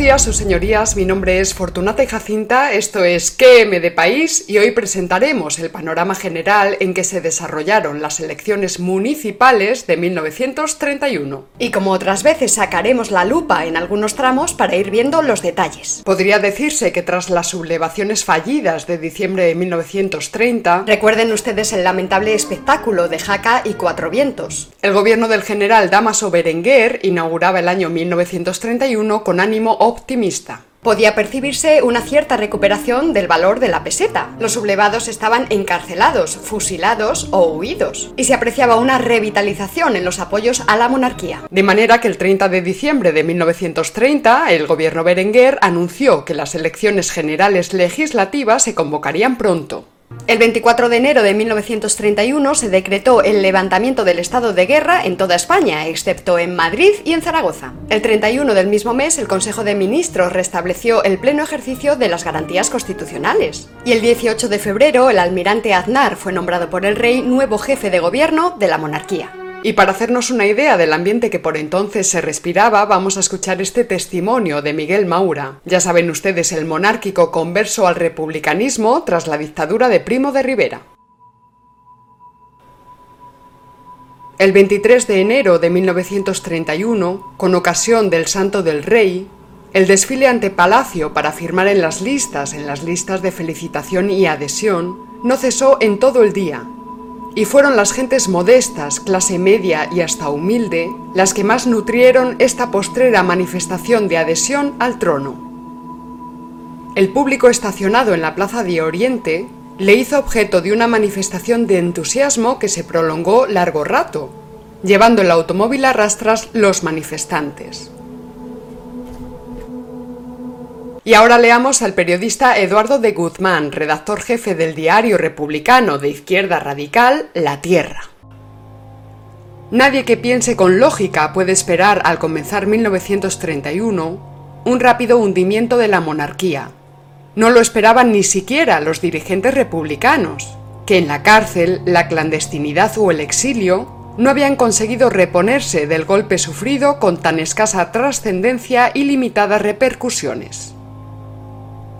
Días, sus señorías. Mi nombre es Fortunata y Jacinta. Esto es QM de País y hoy presentaremos el panorama general en que se desarrollaron las elecciones municipales de 1931. Y como otras veces sacaremos la lupa en algunos tramos para ir viendo los detalles. Podría decirse que tras las sublevaciones fallidas de diciembre de 1930, recuerden ustedes el lamentable espectáculo de Jaca y Cuatro Vientos. El gobierno del general Damaso Berenguer inauguraba el año 1931 con ánimo optimista. Podía percibirse una cierta recuperación del valor de la peseta. Los sublevados estaban encarcelados, fusilados o huidos. Y se apreciaba una revitalización en los apoyos a la monarquía. De manera que el 30 de diciembre de 1930, el gobierno Berenguer anunció que las elecciones generales legislativas se convocarían pronto. El 24 de enero de 1931 se decretó el levantamiento del estado de guerra en toda España, excepto en Madrid y en Zaragoza. El 31 del mismo mes, el Consejo de Ministros restableció el pleno ejercicio de las garantías constitucionales. Y el 18 de febrero, el almirante Aznar fue nombrado por el rey nuevo jefe de gobierno de la monarquía. Y para hacernos una idea del ambiente que por entonces se respiraba, vamos a escuchar este testimonio de Miguel Maura. Ya saben ustedes, el monárquico converso al republicanismo tras la dictadura de Primo de Rivera. El 23 de enero de 1931, con ocasión del Santo del Rey, el desfile ante Palacio para firmar en las listas, en las listas de felicitación y adhesión, no cesó en todo el día, y fueron las gentes modestas, clase media y hasta humilde, las que más nutrieron esta postrera manifestación de adhesión al trono. El público estacionado en la Plaza de Oriente le hizo objeto de una manifestación de entusiasmo que se prolongó largo rato, llevando el automóvil a rastras los manifestantes. Y ahora leamos al periodista Eduardo de Guzmán, redactor jefe del diario republicano de izquierda radical La Tierra. Nadie que piense con lógica puede esperar al comenzar 1931 un rápido hundimiento de la monarquía. No lo esperaban ni siquiera los dirigentes republicanos, que en la cárcel, la clandestinidad o el exilio no habían conseguido reponerse del golpe sufrido con tan escasa trascendencia y limitadas repercusiones.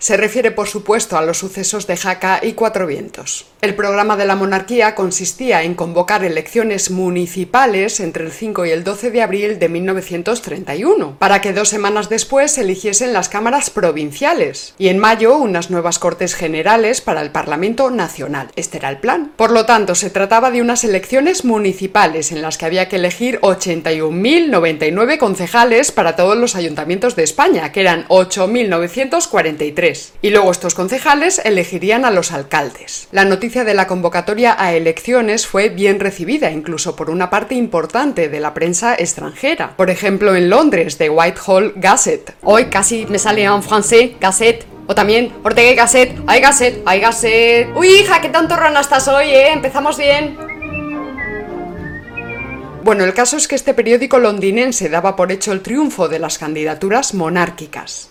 Se refiere, por supuesto, a los sucesos de Jaca y Cuatro Vientos. El programa de la monarquía consistía en convocar elecciones municipales entre el 5 y el 12 de abril de 1931, para que dos semanas después se eligiesen las cámaras provinciales, y en mayo unas nuevas Cortes Generales para el Parlamento Nacional. Este era el plan. Por lo tanto, se trataba de unas elecciones municipales en las que había que elegir 81.099 concejales para todos los ayuntamientos de España, que eran 8.943 y luego estos concejales elegirían a los alcaldes. La noticia de la convocatoria a elecciones fue bien recibida, incluso por una parte importante de la prensa extranjera. Por ejemplo, en Londres, The Whitehall Gazette. Hoy casi me sale en francés, Gazette. O también Ortega y Gasset. ¡Ay, Gasset! ¡Ay, Gasset! ¡Uy, hija, qué tanto rana estás hoy, eh! Empezamos bien. Bueno, el caso es que este periódico londinense daba por hecho el triunfo de las candidaturas monárquicas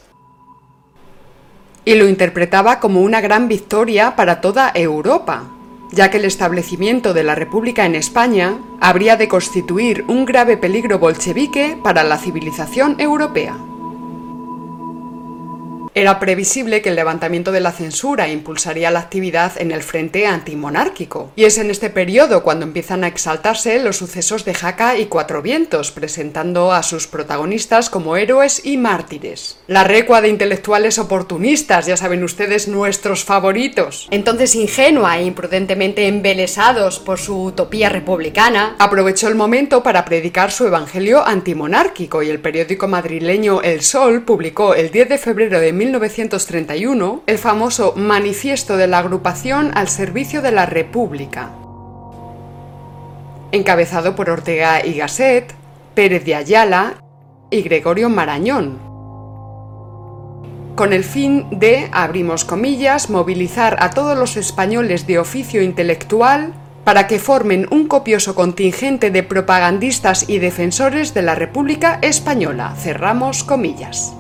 y lo interpretaba como una gran victoria para toda Europa, ya que el establecimiento de la República en España habría de constituir un grave peligro bolchevique para la civilización europea. Era previsible que el levantamiento de la censura impulsaría la actividad en el frente antimonárquico, y es en este periodo cuando empiezan a exaltarse los sucesos de Jaca y Cuatro Vientos, presentando a sus protagonistas como héroes y mártires. La recua de intelectuales oportunistas, ya saben ustedes, nuestros favoritos. Entonces ingenua e imprudentemente embelesados por su utopía republicana, aprovechó el momento para predicar su evangelio antimonárquico y el periódico madrileño El Sol publicó el 10 de febrero de 1931 el famoso Manifiesto de la Agrupación al Servicio de la República, encabezado por Ortega y Gasset, Pérez de Ayala y Gregorio Marañón, con el fin de, abrimos comillas, movilizar a todos los españoles de oficio intelectual para que formen un copioso contingente de propagandistas y defensores de la República Española, cerramos comillas.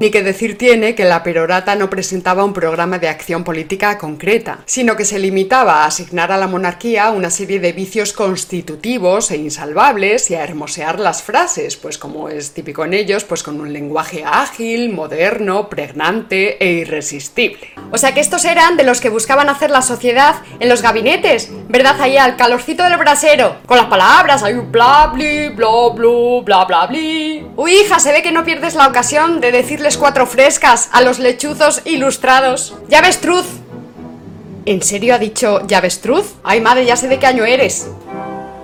Ni que decir tiene que la perorata no presentaba un programa de acción política concreta, sino que se limitaba a asignar a la monarquía una serie de vicios constitutivos e insalvables y a hermosear las frases, pues como es típico en ellos, pues con un lenguaje ágil, moderno, pregnante e irresistible. O sea que estos eran de los que buscaban hacer la sociedad en los gabinetes, ¿verdad? Ahí al calorcito del brasero, con las palabras, un bla bli, bla bla bla bla bli. Uy, hija, se ve que no pierdes la ocasión de decirle cuatro frescas a los lechuzos ilustrados. ¡Llavestruz! ¿En serio ha dicho llavestruz? Ay, madre, ya sé de qué año eres.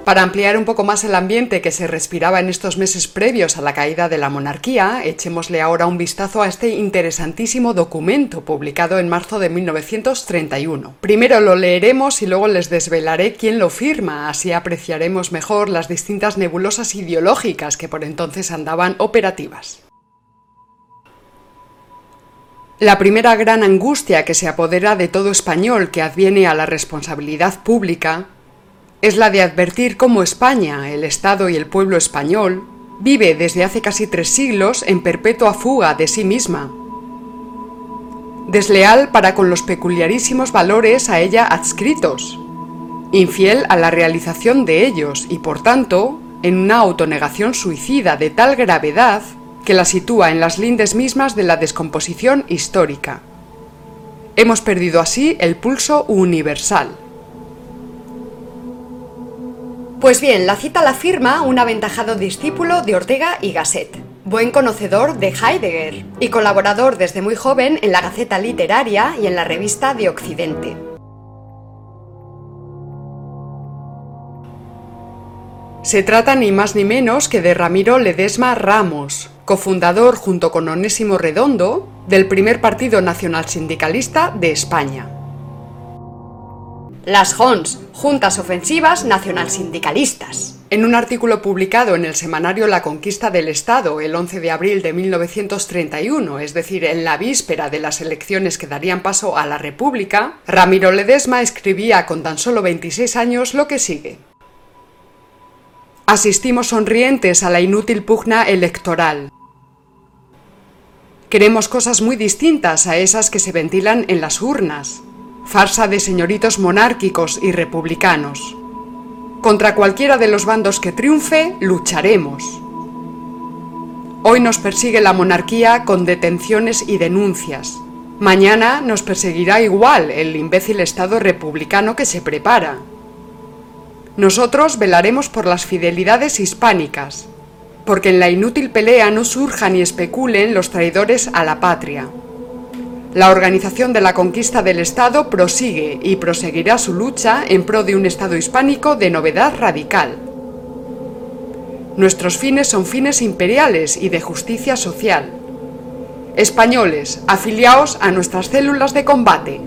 Para ampliar un poco más el ambiente que se respiraba en estos meses previos a la caída de la monarquía, echémosle ahora un vistazo a este interesantísimo documento publicado en marzo de 1931. Primero lo leeremos y luego les desvelaré quién lo firma, así apreciaremos mejor las distintas nebulosas ideológicas que por entonces andaban operativas. La primera gran angustia que se apodera de todo español que adviene a la responsabilidad pública es la de advertir cómo España, el Estado y el pueblo español, vive desde hace casi tres siglos en perpetua fuga de sí misma. Desleal para con los peculiarísimos valores a ella adscritos, infiel a la realización de ellos y por tanto en una autonegación suicida de tal gravedad que la sitúa en las lindes mismas de la descomposición histórica. Hemos perdido así el pulso universal. Pues bien, la cita la firma un aventajado discípulo de Ortega y Gasset, buen conocedor de Heidegger y colaborador desde muy joven en la Gaceta Literaria y en la revista de Occidente. Se trata ni más ni menos que de Ramiro Ledesma Ramos, cofundador junto con Onésimo Redondo del primer partido nacional sindicalista de España. Las JONS, Juntas Ofensivas Nacional Sindicalistas. En un artículo publicado en el semanario La Conquista del Estado el 11 de abril de 1931, es decir, en la víspera de las elecciones que darían paso a la República, Ramiro Ledesma escribía con tan solo 26 años lo que sigue. Asistimos sonrientes a la inútil pugna electoral. Queremos cosas muy distintas a esas que se ventilan en las urnas. Farsa de señoritos monárquicos y republicanos. Contra cualquiera de los bandos que triunfe, lucharemos. Hoy nos persigue la monarquía con detenciones y denuncias. Mañana nos perseguirá igual el imbécil Estado republicano que se prepara. Nosotros velaremos por las fidelidades hispánicas, porque en la inútil pelea no surjan y especulen los traidores a la patria. La organización de la conquista del Estado prosigue y proseguirá su lucha en pro de un Estado hispánico de novedad radical. Nuestros fines son fines imperiales y de justicia social. Españoles, afiliaos a nuestras células de combate.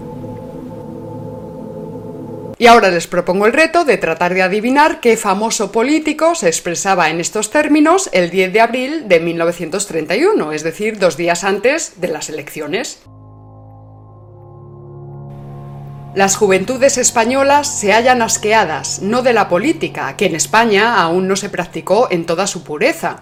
Y ahora les propongo el reto de tratar de adivinar qué famoso político se expresaba en estos términos el 10 de abril de 1931, es decir, dos días antes de las elecciones. Las juventudes españolas se hallan asqueadas, no de la política, que en España aún no se practicó en toda su pureza,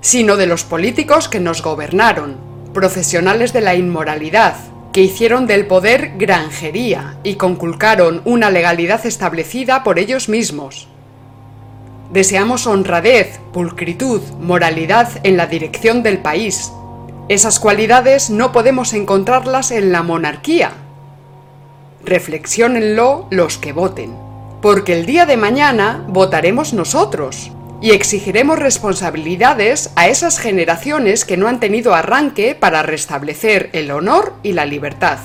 sino de los políticos que nos gobernaron, profesionales de la inmoralidad, que hicieron del poder granjería y conculcaron una legalidad establecida por ellos mismos. Deseamos honradez, pulcritud, moralidad en la dirección del país. Esas cualidades no podemos encontrarlas en la monarquía. Reflexionenlo los que voten, porque el día de mañana votaremos nosotros, y exigiremos responsabilidades a esas generaciones que no han tenido arranque para restablecer el honor y la libertad.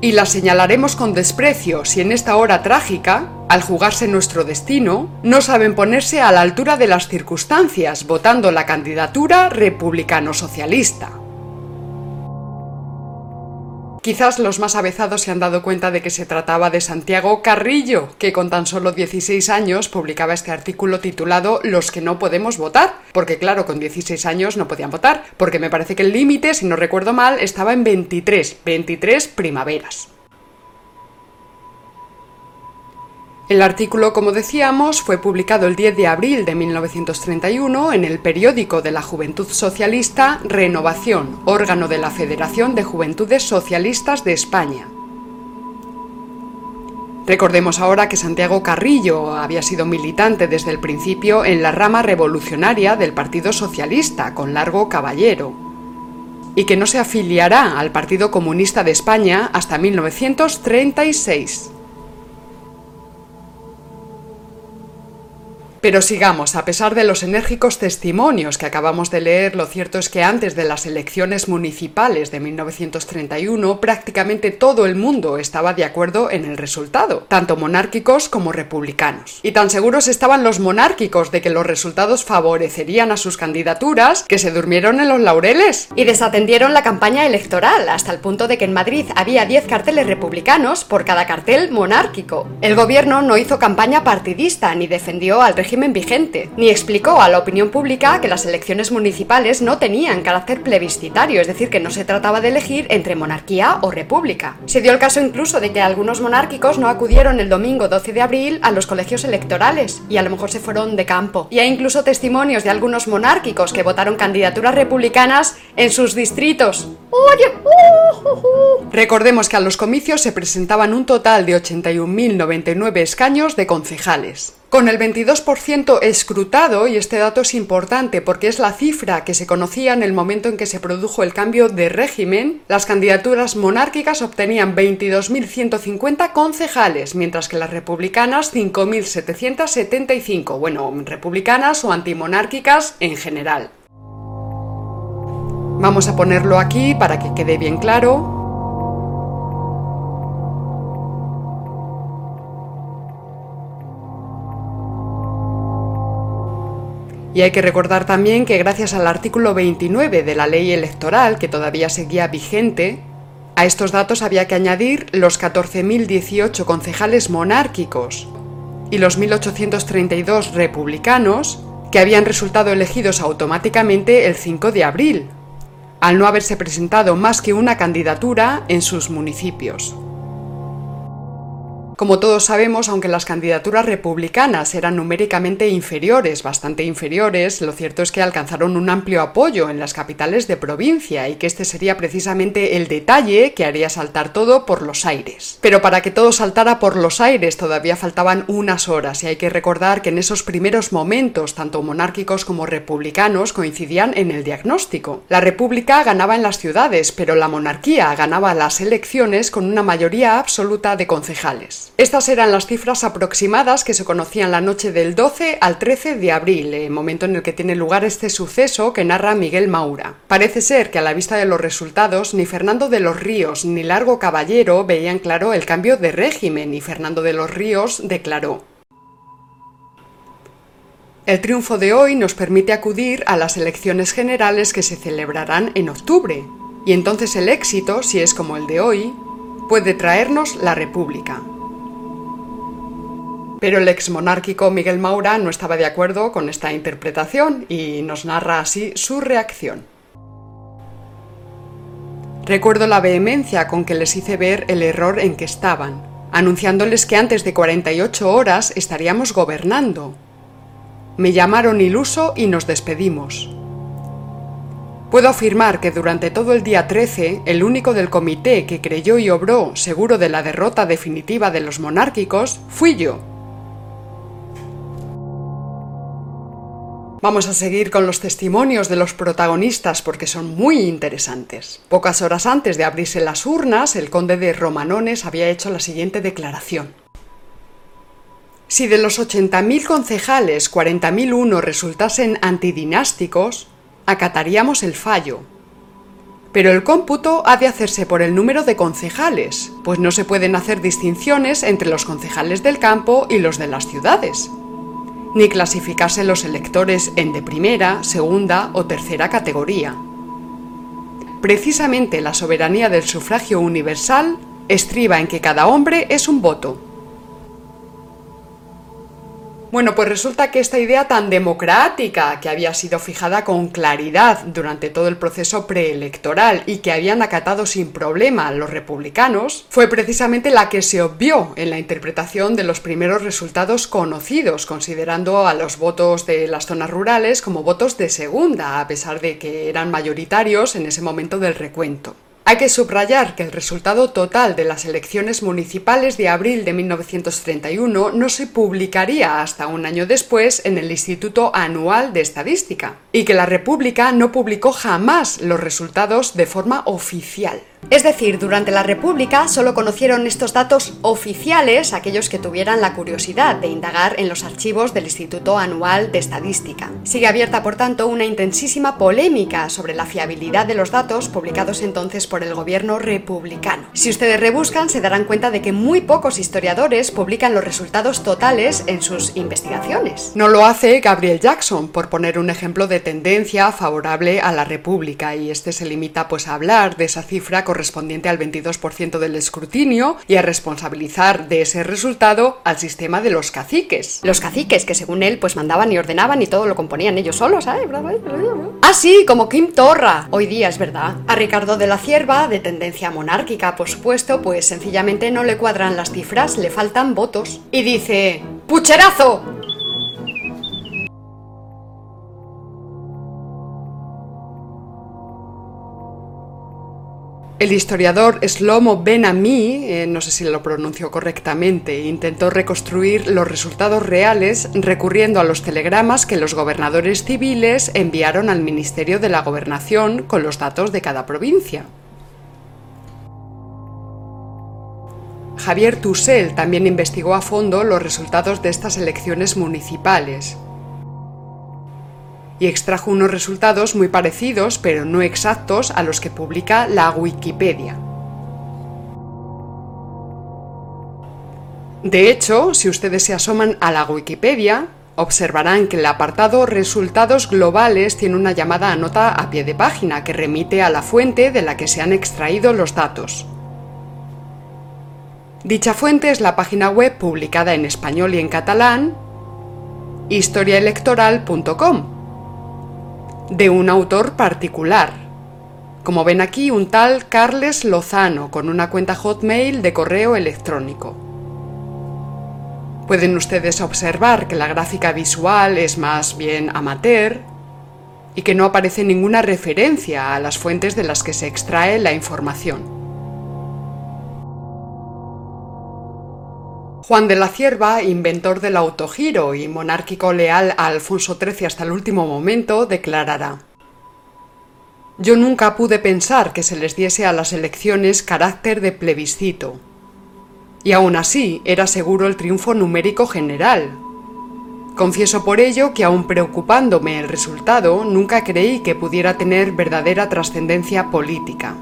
Y las señalaremos con desprecio si en esta hora trágica, al jugarse nuestro destino, no saben ponerse a la altura de las circunstancias votando la candidatura republicano-socialista. Quizás los más avezados se han dado cuenta de que se trataba de Santiago Carrillo, que con tan solo 16 años publicaba este artículo titulado Los que no podemos votar, porque claro, con 16 años no podían votar, porque me parece que el límite, si no recuerdo mal, estaba en 23, 23 primaveras. El artículo, como decíamos, fue publicado el 10 de abril de 1931 en el periódico de la Juventud Socialista Renovación, órgano de la Federación de Juventudes Socialistas de España. Recordemos ahora que Santiago Carrillo había sido militante desde el principio en la rama revolucionaria del Partido Socialista, con largo caballero, y que no se afiliará al Partido Comunista de España hasta 1936. Pero sigamos, a pesar de los enérgicos testimonios que acabamos de leer, lo cierto es que antes de las elecciones municipales de 1931 prácticamente todo el mundo estaba de acuerdo en el resultado, tanto monárquicos como republicanos. Y tan seguros estaban los monárquicos de que los resultados favorecerían a sus candidaturas que se durmieron en los laureles. Y desatendieron la campaña electoral hasta el punto de que en Madrid había 10 carteles republicanos por cada cartel monárquico. El gobierno no hizo campaña partidista ni defendió al régimen vigente, ni explicó a la opinión pública que las elecciones municipales no tenían carácter plebiscitario, es decir, que no se trataba de elegir entre monarquía o república. Se dio el caso incluso de que algunos monárquicos no acudieron el domingo 12 de abril a los colegios electorales y a lo mejor se fueron de campo. Y hay incluso testimonios de algunos monárquicos que votaron candidaturas republicanas en sus distritos. Recordemos que a los comicios se presentaban un total de 81.099 escaños de concejales con el 22% escrutado, y este dato es importante porque es la cifra que se conocía en el momento en que se produjo el cambio de régimen, las candidaturas monárquicas obtenían 22.150 concejales, mientras que las republicanas 5.775, bueno, republicanas o antimonárquicas en general. Vamos a ponerlo aquí para que quede bien claro. Y hay que recordar también que gracias al artículo 29 de la ley electoral, que todavía seguía vigente, a estos datos había que añadir los 14.018 concejales monárquicos y los 1.832 republicanos que habían resultado elegidos automáticamente el 5 de abril, al no haberse presentado más que una candidatura en sus municipios. Como todos sabemos, aunque las candidaturas republicanas eran numéricamente inferiores, bastante inferiores, lo cierto es que alcanzaron un amplio apoyo en las capitales de provincia y que este sería precisamente el detalle que haría saltar todo por los aires. Pero para que todo saltara por los aires todavía faltaban unas horas y hay que recordar que en esos primeros momentos, tanto monárquicos como republicanos coincidían en el diagnóstico. La república ganaba en las ciudades, pero la monarquía ganaba las elecciones con una mayoría absoluta de concejales. Estas eran las cifras aproximadas que se conocían la noche del 12 al 13 de abril, el momento en el que tiene lugar este suceso que narra Miguel Maura. Parece ser que a la vista de los resultados ni Fernando de los Ríos ni Largo Caballero veían claro el cambio de régimen y Fernando de los Ríos declaró el triunfo de hoy nos permite acudir a las elecciones generales que se celebrarán en octubre, y entonces el éxito, si es como el de hoy, puede traernos la República. Pero el ex monárquico Miguel Maura no estaba de acuerdo con esta interpretación y nos narra así su reacción. Recuerdo la vehemencia con que les hice ver el error en que estaban, anunciándoles que antes de 48 horas estaríamos gobernando. Me llamaron iluso y nos despedimos. Puedo afirmar que durante todo el día 13, el único del comité que creyó y obró seguro de la derrota definitiva de los monárquicos fui yo. Vamos a seguir con los testimonios de los protagonistas porque son muy interesantes. Pocas horas antes de abrirse las urnas, el conde de Romanones había hecho la siguiente declaración. Si de los 80.000 concejales 40.001 resultasen antidinásticos, acataríamos el fallo. Pero el cómputo ha de hacerse por el número de concejales, pues no se pueden hacer distinciones entre los concejales del campo y los de las ciudades ni clasificarse los electores en de primera, segunda o tercera categoría. Precisamente la soberanía del sufragio universal estriba en que cada hombre es un voto. Bueno, pues resulta que esta idea tan democrática, que había sido fijada con claridad durante todo el proceso preelectoral y que habían acatado sin problema los republicanos, fue precisamente la que se obvió en la interpretación de los primeros resultados conocidos, considerando a los votos de las zonas rurales como votos de segunda, a pesar de que eran mayoritarios en ese momento del recuento. Hay que subrayar que el resultado total de las elecciones municipales de abril de 1931 no se publicaría hasta un año después en el Instituto Anual de Estadística, y que la República no publicó jamás los resultados de forma oficial. Es decir, durante la República solo conocieron estos datos oficiales aquellos que tuvieran la curiosidad de indagar en los archivos del Instituto Anual de Estadística. Sigue abierta, por tanto, una intensísima polémica sobre la fiabilidad de los datos publicados entonces por el gobierno republicano. Si ustedes rebuscan, se darán cuenta de que muy pocos historiadores publican los resultados totales en sus investigaciones. No lo hace Gabriel Jackson, por poner un ejemplo de tendencia favorable a la República, y este se limita pues a hablar de esa cifra correspondiente al 22% del escrutinio y a responsabilizar de ese resultado al sistema de los caciques. Los caciques que según él pues mandaban y ordenaban y todo lo componían ellos solos, ¿eh? Ah, sí, como Kim Torra. Hoy día es verdad. A Ricardo de la Cierva, de tendencia monárquica, por supuesto, pues sencillamente no le cuadran las cifras, le faltan votos. Y dice, ¡pucherazo! El historiador Slomo Ben Ami, eh, no sé si lo pronuncio correctamente, intentó reconstruir los resultados reales recurriendo a los telegramas que los gobernadores civiles enviaron al Ministerio de la Gobernación con los datos de cada provincia. Javier Tussel también investigó a fondo los resultados de estas elecciones municipales y extrajo unos resultados muy parecidos, pero no exactos, a los que publica la Wikipedia. De hecho, si ustedes se asoman a la Wikipedia, observarán que el apartado Resultados globales tiene una llamada a nota a pie de página que remite a la fuente de la que se han extraído los datos. Dicha fuente es la página web publicada en español y en catalán historiaelectoral.com de un autor particular. Como ven aquí, un tal Carles Lozano, con una cuenta Hotmail de correo electrónico. Pueden ustedes observar que la gráfica visual es más bien amateur y que no aparece ninguna referencia a las fuentes de las que se extrae la información. Juan de la Cierva, inventor del autogiro y monárquico leal a Alfonso XIII hasta el último momento, declarará Yo nunca pude pensar que se les diese a las elecciones carácter de plebiscito. Y aún así era seguro el triunfo numérico general. Confieso por ello que aun preocupándome el resultado, nunca creí que pudiera tener verdadera trascendencia política.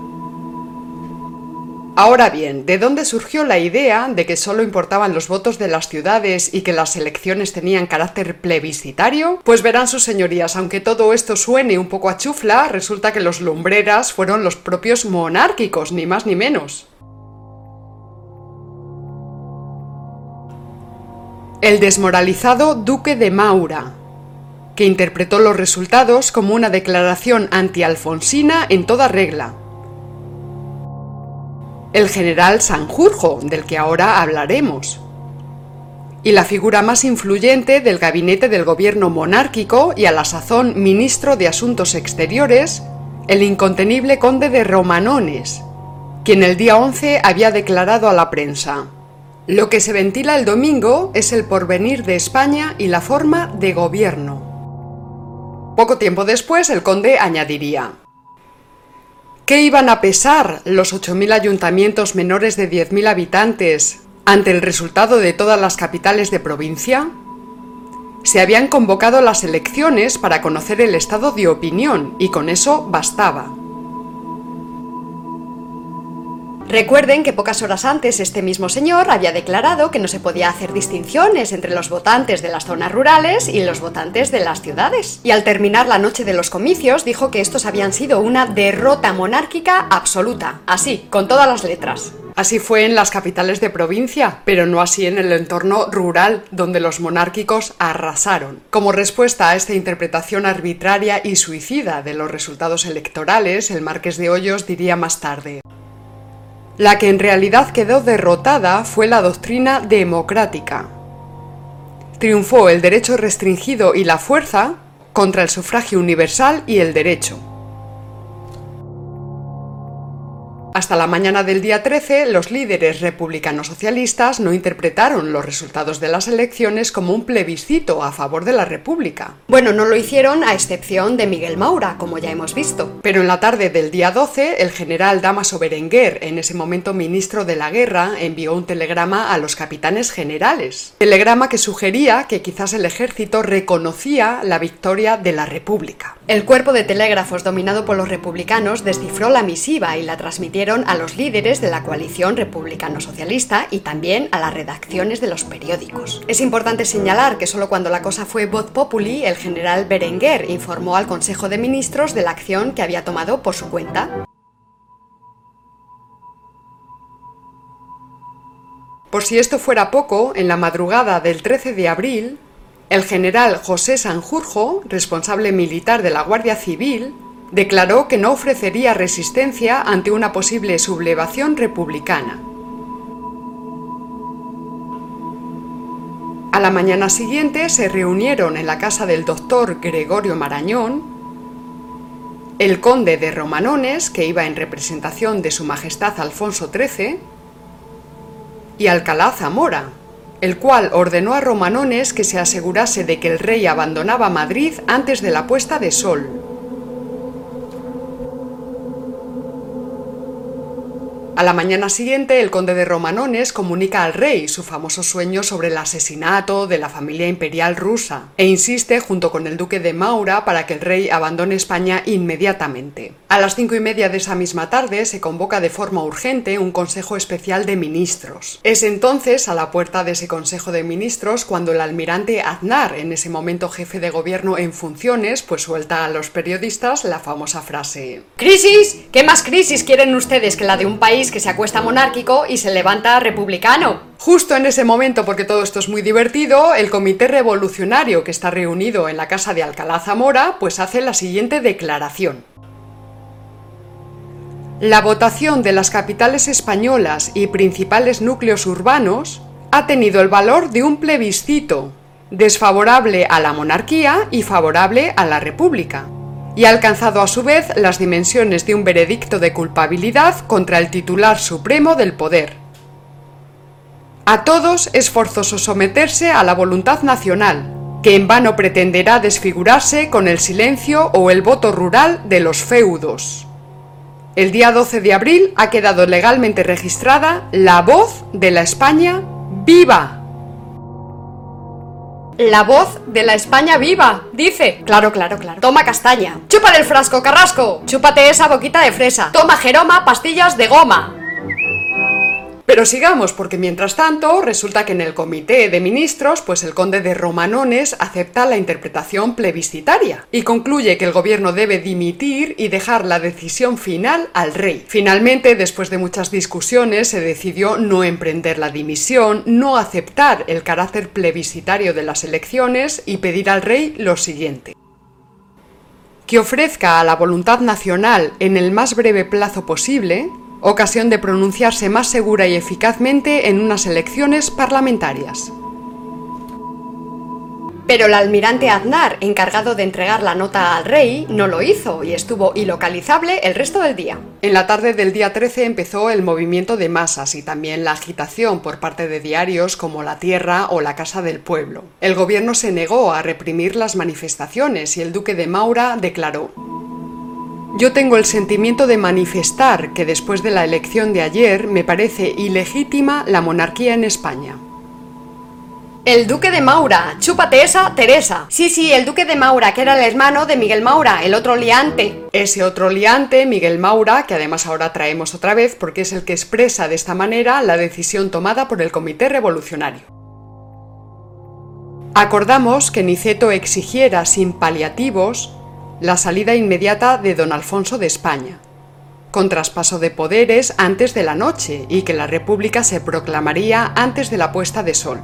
Ahora bien, ¿de dónde surgió la idea de que solo importaban los votos de las ciudades y que las elecciones tenían carácter plebiscitario? Pues verán sus señorías, aunque todo esto suene un poco a chufla, resulta que los lumbreras fueron los propios monárquicos, ni más ni menos. El desmoralizado duque de Maura, que interpretó los resultados como una declaración anti-alfonsina en toda regla, el general Sanjurjo, del que ahora hablaremos, y la figura más influyente del gabinete del gobierno monárquico y a la sazón ministro de Asuntos Exteriores, el incontenible conde de Romanones, quien el día 11 había declarado a la prensa Lo que se ventila el domingo es el porvenir de España y la forma de gobierno. Poco tiempo después el conde añadiría ¿Qué iban a pesar los 8.000 ayuntamientos menores de 10.000 habitantes ante el resultado de todas las capitales de provincia? Se habían convocado las elecciones para conocer el estado de opinión y con eso bastaba. Recuerden que pocas horas antes este mismo señor había declarado que no se podía hacer distinciones entre los votantes de las zonas rurales y los votantes de las ciudades. Y al terminar la noche de los comicios dijo que estos habían sido una derrota monárquica absoluta, así, con todas las letras. Así fue en las capitales de provincia, pero no así en el entorno rural, donde los monárquicos arrasaron. Como respuesta a esta interpretación arbitraria y suicida de los resultados electorales, el marqués de Hoyos diría más tarde. La que en realidad quedó derrotada fue la doctrina democrática. Triunfó el derecho restringido y la fuerza contra el sufragio universal y el derecho. Hasta la mañana del día 13, los líderes republicanos socialistas no interpretaron los resultados de las elecciones como un plebiscito a favor de la República. Bueno, no lo hicieron a excepción de Miguel Maura, como ya hemos visto. Pero en la tarde del día 12, el general Damaso Berenguer, en ese momento ministro de la Guerra, envió un telegrama a los capitanes generales. Telegrama que sugería que quizás el ejército reconocía la victoria de la República. El cuerpo de telégrafos dominado por los republicanos descifró la misiva y la transmitieron a los líderes de la coalición republicano-socialista y también a las redacciones de los periódicos. Es importante señalar que solo cuando la cosa fue voz populi, el general Berenguer informó al Consejo de Ministros de la acción que había tomado por su cuenta. Por si esto fuera poco, en la madrugada del 13 de abril, el general José Sanjurjo, responsable militar de la Guardia Civil, declaró que no ofrecería resistencia ante una posible sublevación republicana. A la mañana siguiente se reunieron en la casa del doctor Gregorio Marañón, el conde de Romanones, que iba en representación de su Majestad Alfonso XIII, y Alcalá Zamora, el cual ordenó a Romanones que se asegurase de que el rey abandonaba Madrid antes de la puesta de sol. A la mañana siguiente, el conde de Romanones comunica al rey su famoso sueño sobre el asesinato de la familia imperial rusa e insiste junto con el duque de Maura para que el rey abandone España inmediatamente. A las cinco y media de esa misma tarde se convoca de forma urgente un consejo especial de ministros. Es entonces a la puerta de ese consejo de ministros cuando el almirante Aznar, en ese momento jefe de gobierno en funciones, pues suelta a los periodistas la famosa frase ¿Crisis? ¿Qué más crisis quieren ustedes que la de un país que se acuesta monárquico y se levanta republicano. Justo en ese momento, porque todo esto es muy divertido, el Comité Revolucionario que está reunido en la casa de Alcalá Zamora, pues hace la siguiente declaración. La votación de las capitales españolas y principales núcleos urbanos ha tenido el valor de un plebiscito, desfavorable a la monarquía y favorable a la república y ha alcanzado a su vez las dimensiones de un veredicto de culpabilidad contra el titular supremo del poder. A todos es forzoso someterse a la voluntad nacional, que en vano pretenderá desfigurarse con el silencio o el voto rural de los feudos. El día 12 de abril ha quedado legalmente registrada la voz de la España viva. La voz de la España viva, dice. Claro, claro, claro. Toma castaña. Chúpale el frasco, Carrasco. Chúpate esa boquita de fresa. Toma Jeroma, pastillas de goma. Pero sigamos, porque mientras tanto resulta que en el comité de ministros, pues el conde de Romanones acepta la interpretación plebiscitaria y concluye que el gobierno debe dimitir y dejar la decisión final al rey. Finalmente, después de muchas discusiones, se decidió no emprender la dimisión, no aceptar el carácter plebiscitario de las elecciones y pedir al rey lo siguiente que ofrezca a la voluntad nacional en el más breve plazo posible ocasión de pronunciarse más segura y eficazmente en unas elecciones parlamentarias. Pero el almirante Aznar, encargado de entregar la nota al rey, no lo hizo y estuvo ilocalizable el resto del día. En la tarde del día 13 empezó el movimiento de masas y también la agitación por parte de diarios como La Tierra o La Casa del Pueblo. El gobierno se negó a reprimir las manifestaciones y el duque de Maura declaró yo tengo el sentimiento de manifestar que después de la elección de ayer me parece ilegítima la monarquía en España. El duque de Maura, chúpate esa, Teresa. Sí, sí, el duque de Maura, que era el hermano de Miguel Maura, el otro liante. Ese otro liante, Miguel Maura, que además ahora traemos otra vez porque es el que expresa de esta manera la decisión tomada por el Comité Revolucionario. Acordamos que Niceto exigiera sin paliativos la salida inmediata de don Alfonso de España, con traspaso de poderes antes de la noche y que la República se proclamaría antes de la puesta de sol.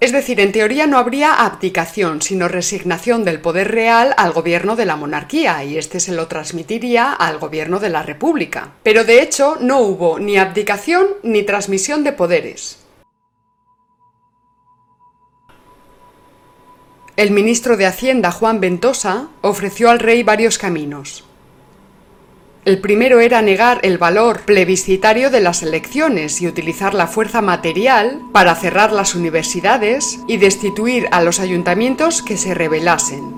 Es decir, en teoría no habría abdicación, sino resignación del poder real al gobierno de la monarquía, y éste se lo transmitiría al gobierno de la República. Pero de hecho no hubo ni abdicación ni transmisión de poderes. El ministro de Hacienda, Juan Ventosa, ofreció al rey varios caminos. El primero era negar el valor plebiscitario de las elecciones y utilizar la fuerza material para cerrar las universidades y destituir a los ayuntamientos que se rebelasen.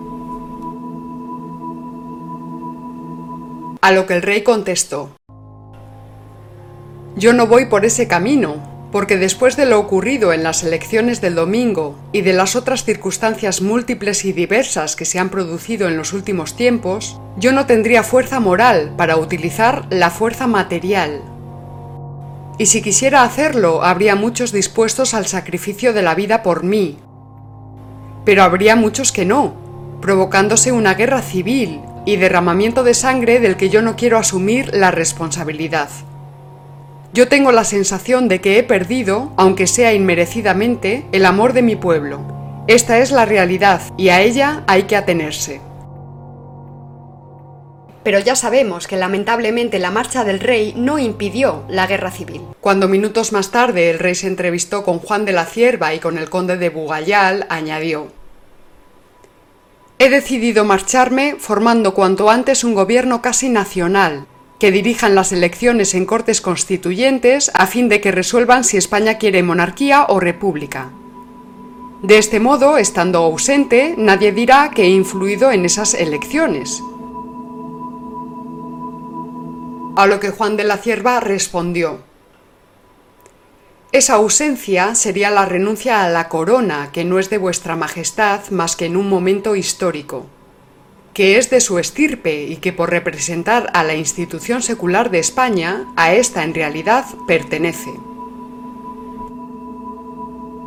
A lo que el rey contestó, Yo no voy por ese camino, porque después de lo ocurrido en las elecciones del domingo y de las otras circunstancias múltiples y diversas que se han producido en los últimos tiempos, yo no tendría fuerza moral para utilizar la fuerza material. Y si quisiera hacerlo, habría muchos dispuestos al sacrificio de la vida por mí. Pero habría muchos que no, provocándose una guerra civil y derramamiento de sangre del que yo no quiero asumir la responsabilidad. Yo tengo la sensación de que he perdido, aunque sea inmerecidamente, el amor de mi pueblo. Esta es la realidad y a ella hay que atenerse. Pero ya sabemos que lamentablemente la marcha del rey no impidió la guerra civil. Cuando minutos más tarde el rey se entrevistó con Juan de la Cierva y con el conde de Bugayal, añadió He decidido marcharme formando cuanto antes un gobierno casi nacional, que dirijan las elecciones en cortes constituyentes a fin de que resuelvan si España quiere monarquía o república. De este modo, estando ausente, nadie dirá que he influido en esas elecciones. A lo que Juan de la Cierva respondió, Esa ausencia sería la renuncia a la corona, que no es de vuestra majestad más que en un momento histórico que es de su estirpe y que por representar a la institución secular de España, a esta en realidad pertenece.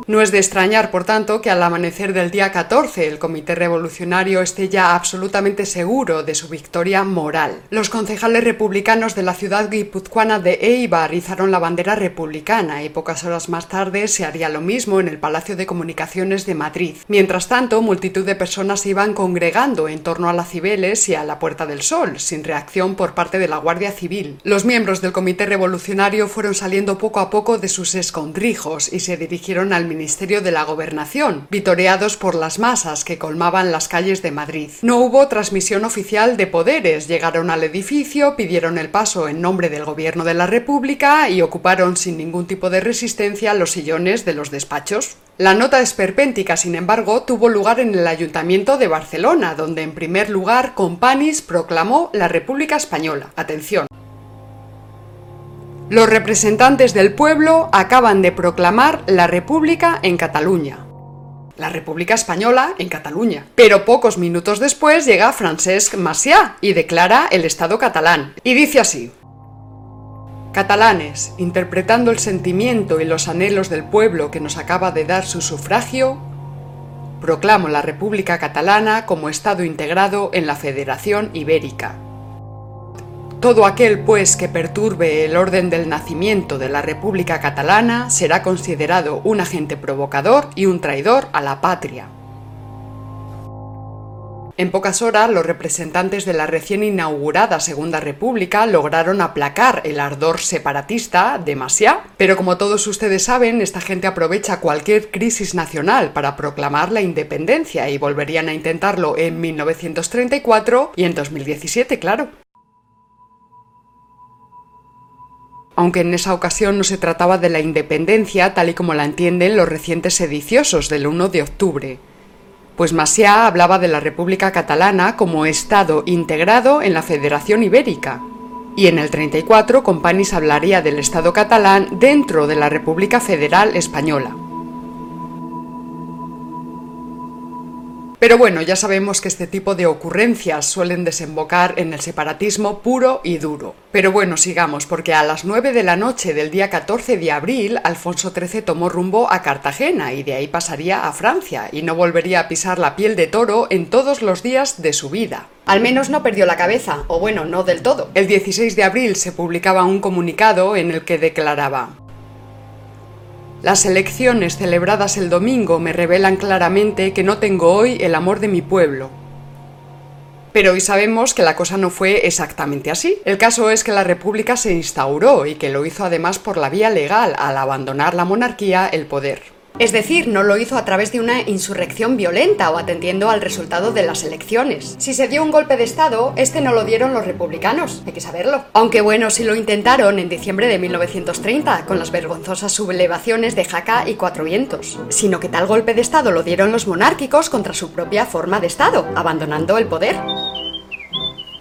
No es de extrañar, por tanto, que al amanecer del día 14 el Comité Revolucionario esté ya absolutamente seguro de su victoria moral. Los concejales republicanos de la ciudad guipuzcoana de Eibar izaron la bandera republicana y pocas horas más tarde se haría lo mismo en el Palacio de Comunicaciones de Madrid. Mientras tanto, multitud de personas iban congregando en torno a las Cibeles y a la Puerta del Sol, sin reacción por parte de la Guardia Civil. Los miembros del Comité Revolucionario fueron saliendo poco a poco de sus escondrijos y se dirigieron al Ministerio de la Gobernación, vitoreados por las masas que colmaban las calles de Madrid. No hubo transmisión oficial de poderes, llegaron al edificio, pidieron el paso en nombre del Gobierno de la República y ocuparon sin ningún tipo de resistencia los sillones de los despachos. La nota esperpéntica, sin embargo, tuvo lugar en el Ayuntamiento de Barcelona, donde en primer lugar Companys proclamó la República Española. Atención. Los representantes del pueblo acaban de proclamar la República en Cataluña. La República Española en Cataluña. Pero pocos minutos después llega Francesc Macià y declara el Estado catalán. Y dice así. Catalanes, interpretando el sentimiento y los anhelos del pueblo que nos acaba de dar su sufragio, proclamo la República Catalana como Estado integrado en la Federación Ibérica. Todo aquel, pues, que perturbe el orden del nacimiento de la República Catalana será considerado un agente provocador y un traidor a la patria. En pocas horas, los representantes de la recién inaugurada Segunda República lograron aplacar el ardor separatista de pero como todos ustedes saben, esta gente aprovecha cualquier crisis nacional para proclamar la independencia y volverían a intentarlo en 1934 y en 2017, claro. Aunque en esa ocasión no se trataba de la independencia tal y como la entienden los recientes sediciosos del 1 de octubre, pues Macià hablaba de la República Catalana como Estado integrado en la Federación Ibérica, y en el 34 Companys hablaría del Estado catalán dentro de la República Federal Española. Pero bueno, ya sabemos que este tipo de ocurrencias suelen desembocar en el separatismo puro y duro. Pero bueno, sigamos, porque a las 9 de la noche del día 14 de abril, Alfonso XIII tomó rumbo a Cartagena y de ahí pasaría a Francia y no volvería a pisar la piel de toro en todos los días de su vida. Al menos no perdió la cabeza, o bueno, no del todo. El 16 de abril se publicaba un comunicado en el que declaraba Las elecciones celebradas el domingo me revelan claramente que no tengo hoy el amor de mi pueblo. Pero hoy sabemos que la cosa no fue exactamente así. El caso es que la República se instauró y que lo hizo además por la vía legal al abandonar la monarquía el poder. Es decir, no lo hizo a través de una insurrección violenta o atendiendo al resultado de las elecciones. Si se dio un golpe de Estado, este no lo dieron los republicanos, hay que saberlo. Aunque bueno, sí lo intentaron en diciembre de 1930, con las vergonzosas sublevaciones de Jaca y Cuatro Vientos. Sino que tal golpe de Estado lo dieron los monárquicos contra su propia forma de Estado, abandonando el poder.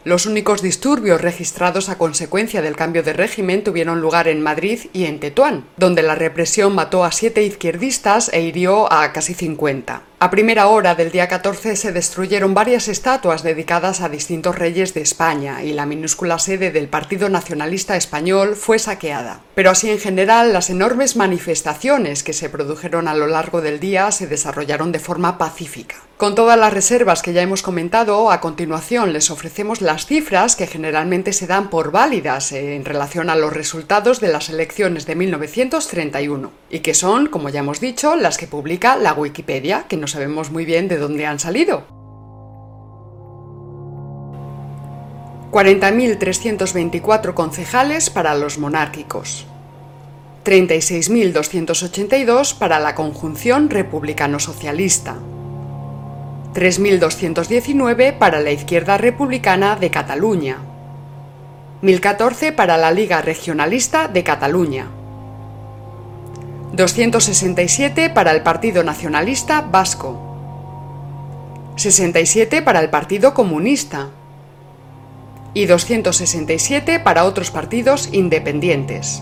Los únicos disturbios registrados a consecuencia del cambio de régimen tuvieron lugar en Madrid y en Tetuán, donde la represión mató a siete izquierdistas e hirió a casi 50. A primera hora del día 14 se destruyeron varias estatuas dedicadas a distintos reyes de España y la minúscula sede del Partido Nacionalista Español fue saqueada. Pero así en general las enormes manifestaciones que se produjeron a lo largo del día se desarrollaron de forma pacífica. Con todas las reservas que ya hemos comentado, a continuación les ofrecemos las cifras que generalmente se dan por válidas en relación a los resultados de las elecciones de 1931 y que son, como ya hemos dicho, las que publica la Wikipedia, que nos sabemos muy bien de dónde han salido. 40.324 concejales para los monárquicos. 36.282 para la conjunción republicano-socialista. 3.219 para la izquierda republicana de Cataluña. 1.014 para la Liga Regionalista de Cataluña. 267 para el Partido Nacionalista Vasco, 67 para el Partido Comunista y 267 para otros partidos independientes.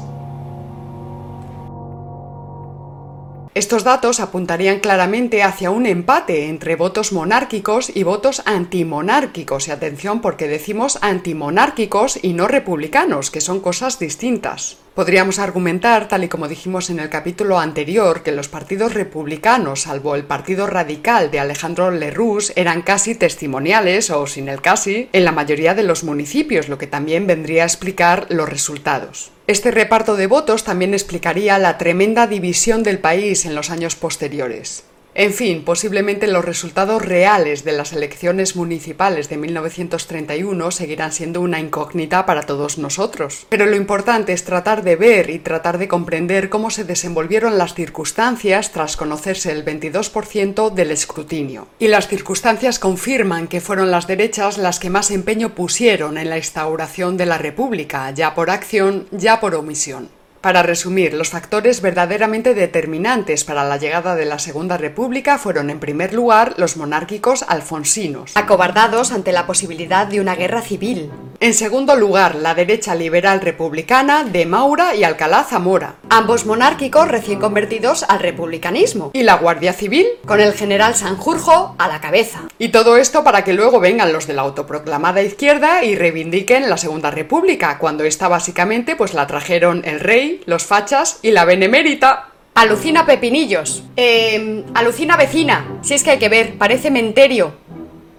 Estos datos apuntarían claramente hacia un empate entre votos monárquicos y votos antimonárquicos. Y atención porque decimos antimonárquicos y no republicanos, que son cosas distintas. Podríamos argumentar, tal y como dijimos en el capítulo anterior, que los partidos republicanos, salvo el Partido Radical de Alejandro Lerroux, eran casi testimoniales, o sin el casi, en la mayoría de los municipios, lo que también vendría a explicar los resultados. Este reparto de votos también explicaría la tremenda división del país en los años posteriores. En fin, posiblemente los resultados reales de las elecciones municipales de 1931 seguirán siendo una incógnita para todos nosotros. Pero lo importante es tratar de ver y tratar de comprender cómo se desenvolvieron las circunstancias tras conocerse el 22% del escrutinio. Y las circunstancias confirman que fueron las derechas las que más empeño pusieron en la instauración de la República, ya por acción, ya por omisión. Para resumir, los factores verdaderamente determinantes para la llegada de la Segunda República fueron, en primer lugar, los monárquicos alfonsinos, acobardados ante la posibilidad de una guerra civil. En segundo lugar, la derecha liberal republicana de Maura y Alcalá Zamora, ambos monárquicos recién convertidos al republicanismo. Y la Guardia Civil, con el general Sanjurjo a la cabeza. Y todo esto para que luego vengan los de la autoproclamada izquierda y reivindiquen la Segunda República, cuando esta básicamente pues la trajeron el rey los fachas y la benemérita. Alucina Pepinillos. Eh, alucina vecina. Si es que hay que ver, parece menterio.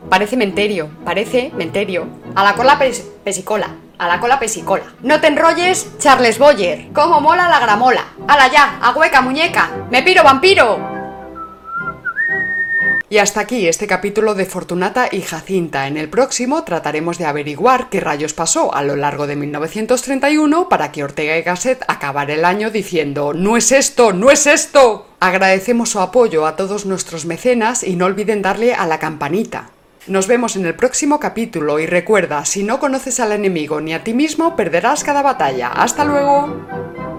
Parece menterio, parece menterio. A la cola pesicola. A la cola pesicola. No te enrolles, Charles Boyer. ¿Cómo mola la gramola? ¡Hala ya! ¡A hueca, muñeca! ¡Me piro, vampiro! Y hasta aquí este capítulo de Fortunata y Jacinta. En el próximo trataremos de averiguar qué rayos pasó a lo largo de 1931 para que Ortega y Gasset acabara el año diciendo ¡No es esto! ¡No es esto! Agradecemos su apoyo a todos nuestros mecenas y no olviden darle a la campanita. Nos vemos en el próximo capítulo y recuerda, si no conoces al enemigo ni a ti mismo, perderás cada batalla. ¡Hasta luego!